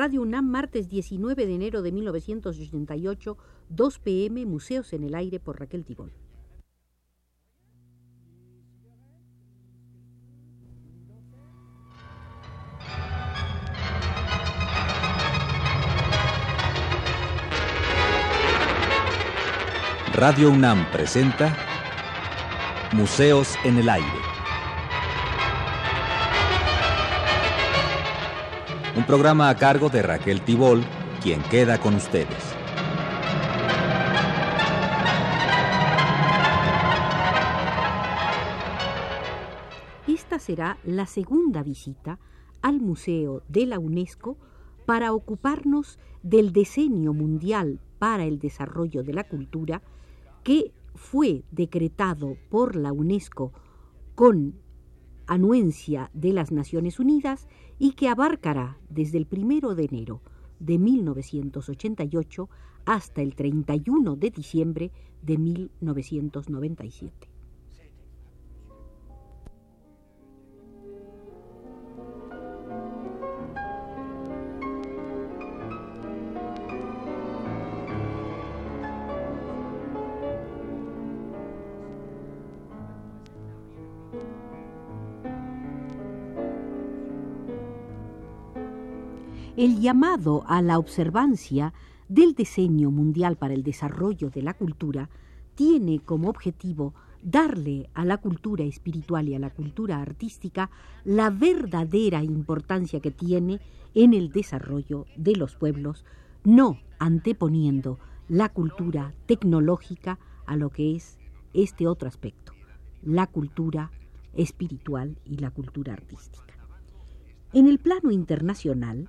Radio UNAM, martes 19 de enero de 1988, 2 pm, Museos en el Aire por Raquel Tibol. Radio UNAM presenta Museos en el Aire. Un programa a cargo de Raquel Tibol, quien queda con ustedes. Esta será la segunda visita al Museo de la UNESCO para ocuparnos del diseño mundial para el desarrollo de la cultura que fue decretado por la UNESCO con anuencia de las Naciones Unidas y que abarcará desde el primero de enero de 1988 hasta el 31 de diciembre de 1997. El llamado a la observancia del diseño mundial para el desarrollo de la cultura tiene como objetivo darle a la cultura espiritual y a la cultura artística la verdadera importancia que tiene en el desarrollo de los pueblos, no anteponiendo la cultura tecnológica a lo que es este otro aspecto, la cultura espiritual y la cultura artística. En el plano internacional,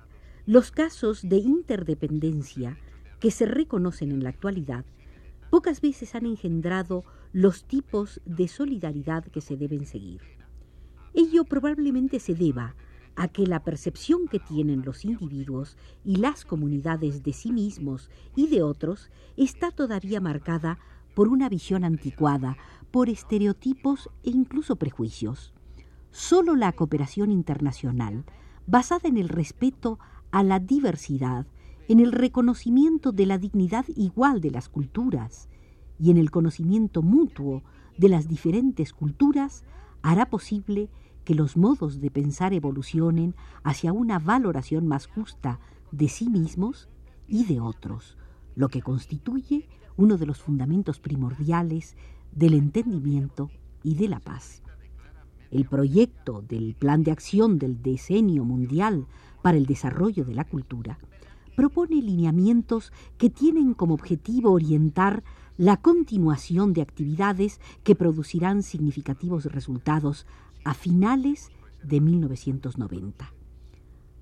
los casos de interdependencia que se reconocen en la actualidad pocas veces han engendrado los tipos de solidaridad que se deben seguir. Ello probablemente se deba a que la percepción que tienen los individuos y las comunidades de sí mismos y de otros está todavía marcada por una visión anticuada, por estereotipos e incluso prejuicios. Solo la cooperación internacional, basada en el respeto a la diversidad, en el reconocimiento de la dignidad igual de las culturas y en el conocimiento mutuo de las diferentes culturas, hará posible que los modos de pensar evolucionen hacia una valoración más justa de sí mismos y de otros, lo que constituye uno de los fundamentos primordiales del entendimiento y de la paz. El proyecto del Plan de Acción del Decenio Mundial para el Desarrollo de la Cultura propone lineamientos que tienen como objetivo orientar la continuación de actividades que producirán significativos resultados a finales de 1990.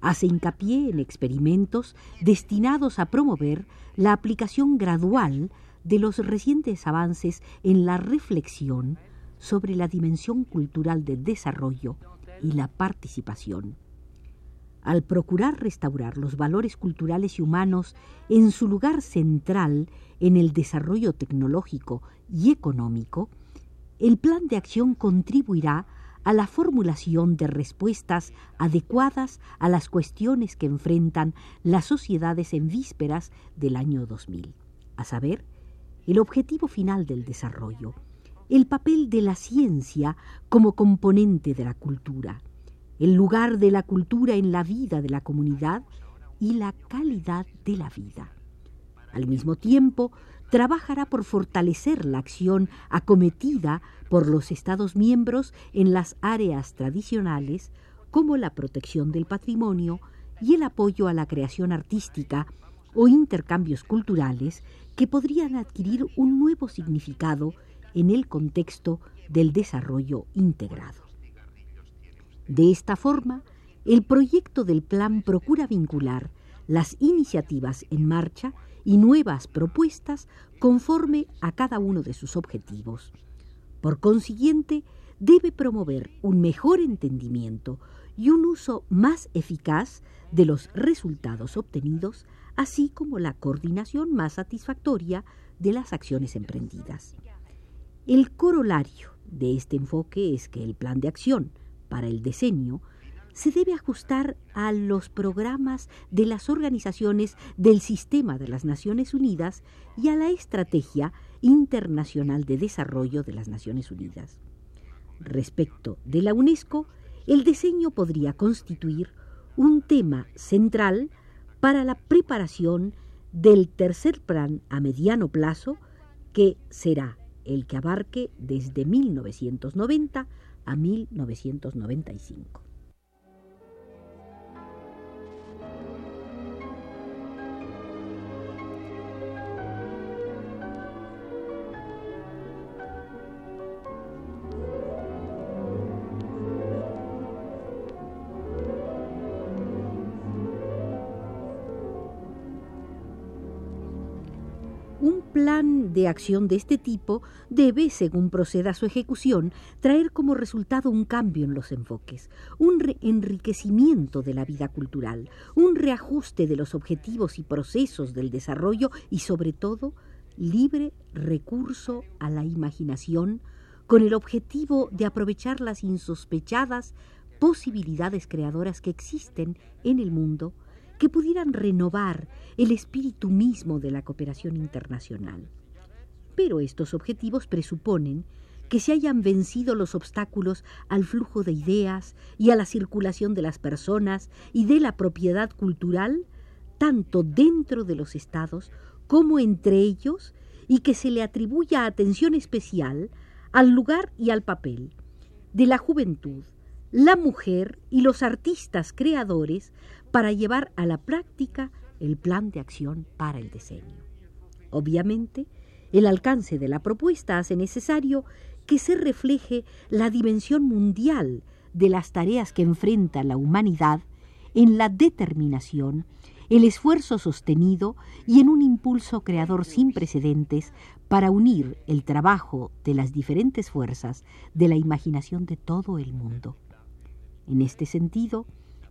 Hace hincapié en experimentos destinados a promover la aplicación gradual de los recientes avances en la reflexión sobre la dimensión cultural del desarrollo y la participación. Al procurar restaurar los valores culturales y humanos en su lugar central en el desarrollo tecnológico y económico, el plan de acción contribuirá a la formulación de respuestas adecuadas a las cuestiones que enfrentan las sociedades en vísperas del año 2000, a saber, el objetivo final del desarrollo, el papel de la ciencia como componente de la cultura, el lugar de la cultura en la vida de la comunidad y la calidad de la vida. Al mismo tiempo, trabajará por fortalecer la acción acometida por los Estados miembros en las áreas tradicionales como la protección del patrimonio y el apoyo a la creación artística o intercambios culturales que podrían adquirir un nuevo significado en el contexto del desarrollo integrado. De esta forma, el proyecto del plan procura vincular las iniciativas en marcha y nuevas propuestas conforme a cada uno de sus objetivos. Por consiguiente, debe promover un mejor entendimiento y un uso más eficaz de los resultados obtenidos, así como la coordinación más satisfactoria de las acciones emprendidas. El corolario de este enfoque es que el plan de acción para el diseño se debe ajustar a los programas de las organizaciones del sistema de las Naciones Unidas y a la estrategia internacional de desarrollo de las Naciones Unidas. Respecto de la UNESCO, el diseño podría constituir un tema central para la preparación del tercer plan a mediano plazo, que será el que abarque desde 1990 a 1995. Plan de acción de este tipo debe, según proceda su ejecución, traer como resultado un cambio en los enfoques, un enriquecimiento de la vida cultural, un reajuste de los objetivos y procesos del desarrollo y, sobre todo, libre recurso a la imaginación con el objetivo de aprovechar las insospechadas posibilidades creadoras que existen en el mundo que pudieran renovar el espíritu mismo de la cooperación internacional. Pero estos objetivos presuponen que se hayan vencido los obstáculos al flujo de ideas y a la circulación de las personas y de la propiedad cultural, tanto dentro de los estados como entre ellos, y que se le atribuya atención especial al lugar y al papel de la juventud, la mujer y los artistas creadores para llevar a la práctica el plan de acción para el diseño. Obviamente, el alcance de la propuesta hace necesario que se refleje la dimensión mundial de las tareas que enfrenta la humanidad en la determinación, el esfuerzo sostenido y en un impulso creador sin precedentes para unir el trabajo de las diferentes fuerzas de la imaginación de todo el mundo. En este sentido,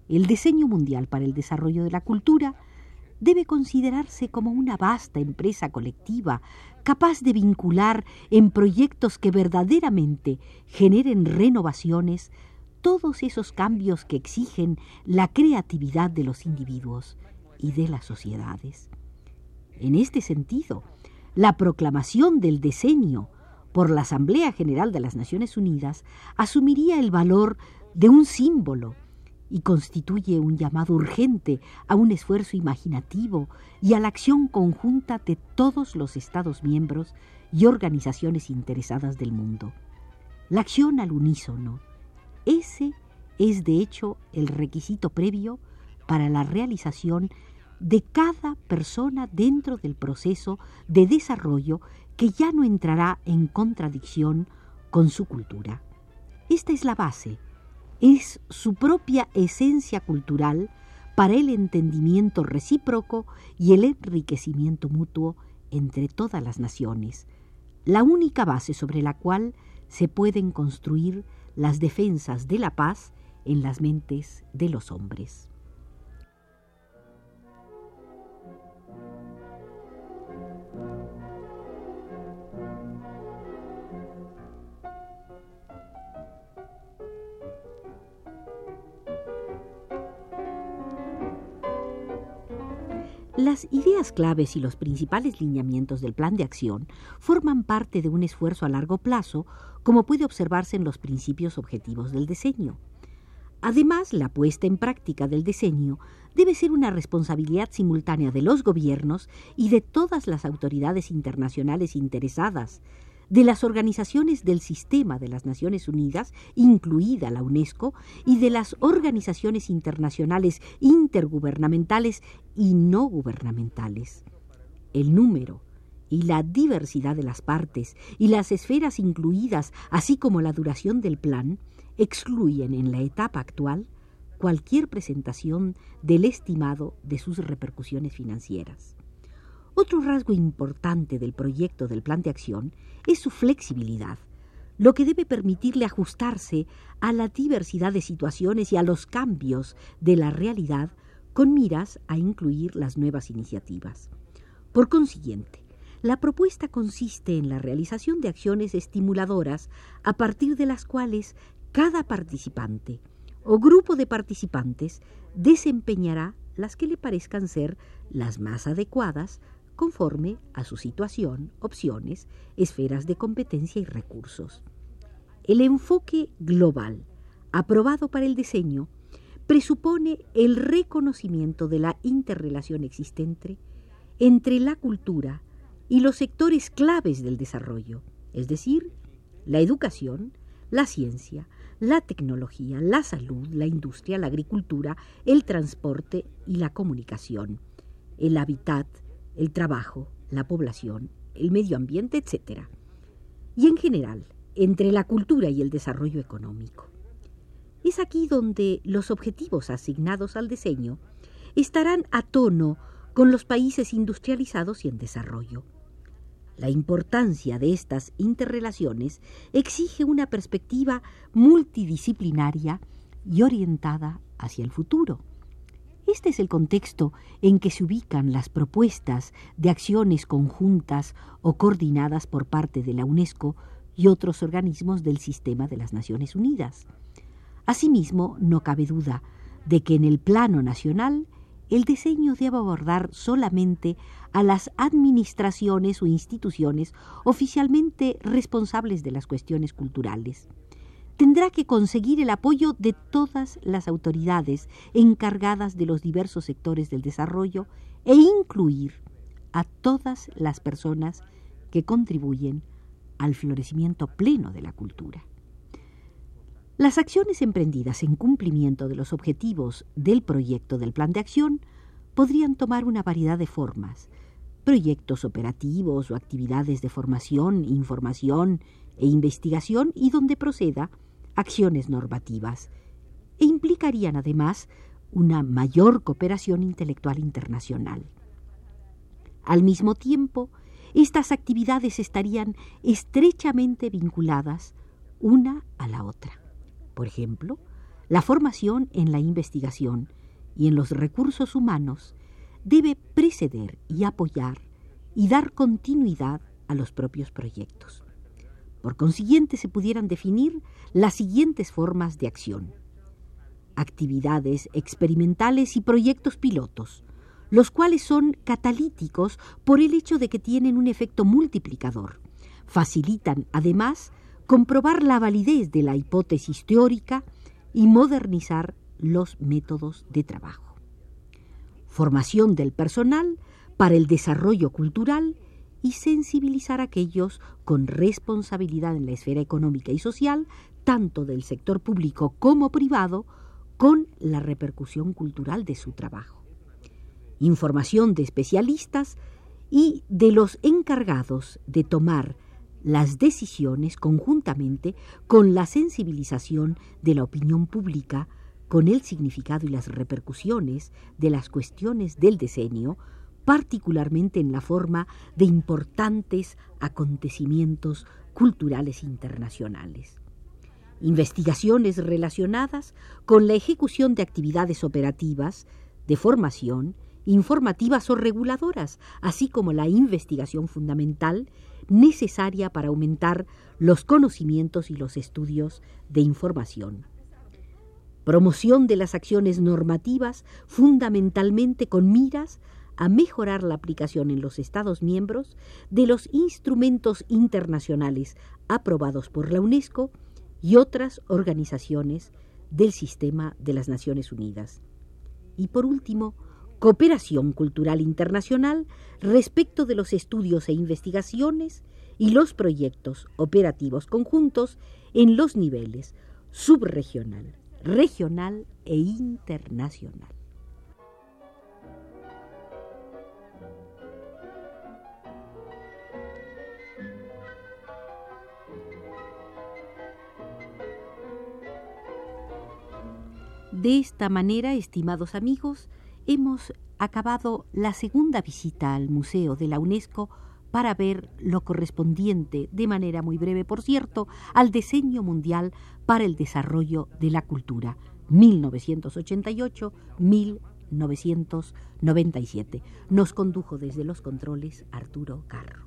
el diseño mundial para el desarrollo de la cultura debe considerarse como una vasta empresa colectiva capaz de vincular en proyectos que verdaderamente generen renovaciones todos esos cambios que exigen la creatividad de los individuos y de las sociedades. En este sentido, la proclamación del diseño por la Asamblea General de las Naciones Unidas asumiría el valor de un símbolo y constituye un llamado urgente a un esfuerzo imaginativo y a la acción conjunta de todos los Estados miembros y organizaciones interesadas del mundo. La acción al unísono, ese es de hecho el requisito previo para la realización de cada persona dentro del proceso de desarrollo que ya no entrará en contradicción con su cultura. Esta es la base es su propia esencia cultural para el entendimiento recíproco y el enriquecimiento mutuo entre todas las naciones, la única base sobre la cual se pueden construir las defensas de la paz en las mentes de los hombres. Las ideas claves y los principales lineamientos del plan de acción forman parte de un esfuerzo a largo plazo, como puede observarse en los principios objetivos del diseño. Además, la puesta en práctica del diseño debe ser una responsabilidad simultánea de los gobiernos y de todas las autoridades internacionales interesadas, de las organizaciones del sistema de las Naciones Unidas, incluida la UNESCO, y de las organizaciones internacionales intergubernamentales y no gubernamentales. El número y la diversidad de las partes y las esferas incluidas, así como la duración del plan, excluyen en la etapa actual cualquier presentación del estimado de sus repercusiones financieras. Otro rasgo importante del proyecto del plan de acción es su flexibilidad, lo que debe permitirle ajustarse a la diversidad de situaciones y a los cambios de la realidad con miras a incluir las nuevas iniciativas. Por consiguiente, la propuesta consiste en la realización de acciones estimuladoras a partir de las cuales cada participante, o grupo de participantes desempeñará las que le parezcan ser las más adecuadas conforme a su situación, opciones, esferas de competencia y recursos. El enfoque global, aprobado para el diseño, presupone el reconocimiento de la interrelación existente entre la cultura y los sectores claves del desarrollo, es decir, la educación, la ciencia, la tecnología, la salud, la industria, la agricultura, el transporte y la comunicación, el hábitat, el trabajo, la población, el medio ambiente, etc. Y en general, entre la cultura y el desarrollo económico. Es aquí donde los objetivos asignados al diseño estarán a tono con los países industrializados y en desarrollo. La importancia de estas interrelaciones exige una perspectiva multidisciplinaria y orientada hacia el futuro. Este es el contexto en que se ubican las propuestas de acciones conjuntas o coordinadas por parte de la UNESCO y otros organismos del sistema de las Naciones Unidas. Asimismo, no cabe duda de que en el plano nacional el diseño debe abordar solamente a las administraciones o instituciones oficialmente responsables de las cuestiones culturales. Tendrá que conseguir el apoyo de todas las autoridades encargadas de los diversos sectores del desarrollo e incluir a todas las personas que contribuyen al florecimiento pleno de la cultura. Las acciones emprendidas en cumplimiento de los objetivos del proyecto del plan de acción podrían tomar una variedad de formas, proyectos operativos o actividades de formación, información e investigación y donde proceda acciones normativas, e implicarían además una mayor cooperación intelectual internacional. Al mismo tiempo, estas actividades estarían estrechamente vinculadas una a la otra. Por ejemplo, la formación en la investigación y en los recursos humanos debe preceder y apoyar y dar continuidad a los propios proyectos. Por consiguiente, se pudieran definir las siguientes formas de acción. Actividades experimentales y proyectos pilotos, los cuales son catalíticos por el hecho de que tienen un efecto multiplicador. Facilitan, además, comprobar la validez de la hipótesis teórica y modernizar los métodos de trabajo. Formación del personal para el desarrollo cultural y sensibilizar a aquellos con responsabilidad en la esfera económica y social, tanto del sector público como privado, con la repercusión cultural de su trabajo. Información de especialistas y de los encargados de tomar las decisiones conjuntamente con la sensibilización de la opinión pública, con el significado y las repercusiones de las cuestiones del diseño, particularmente en la forma de importantes acontecimientos culturales internacionales. Investigaciones relacionadas con la ejecución de actividades operativas, de formación, informativas o reguladoras, así como la investigación fundamental necesaria para aumentar los conocimientos y los estudios de información. Promoción de las acciones normativas fundamentalmente con miras a mejorar la aplicación en los Estados miembros de los instrumentos internacionales aprobados por la UNESCO y otras organizaciones del sistema de las Naciones Unidas. Y por último, cooperación cultural internacional respecto de los estudios e investigaciones y los proyectos operativos conjuntos en los niveles subregional, regional e internacional. De esta manera, estimados amigos, hemos acabado la segunda visita al Museo de la UNESCO para ver lo correspondiente, de manera muy breve por cierto, al diseño mundial para el desarrollo de la cultura 1988-1997. Nos condujo desde los controles Arturo Carro.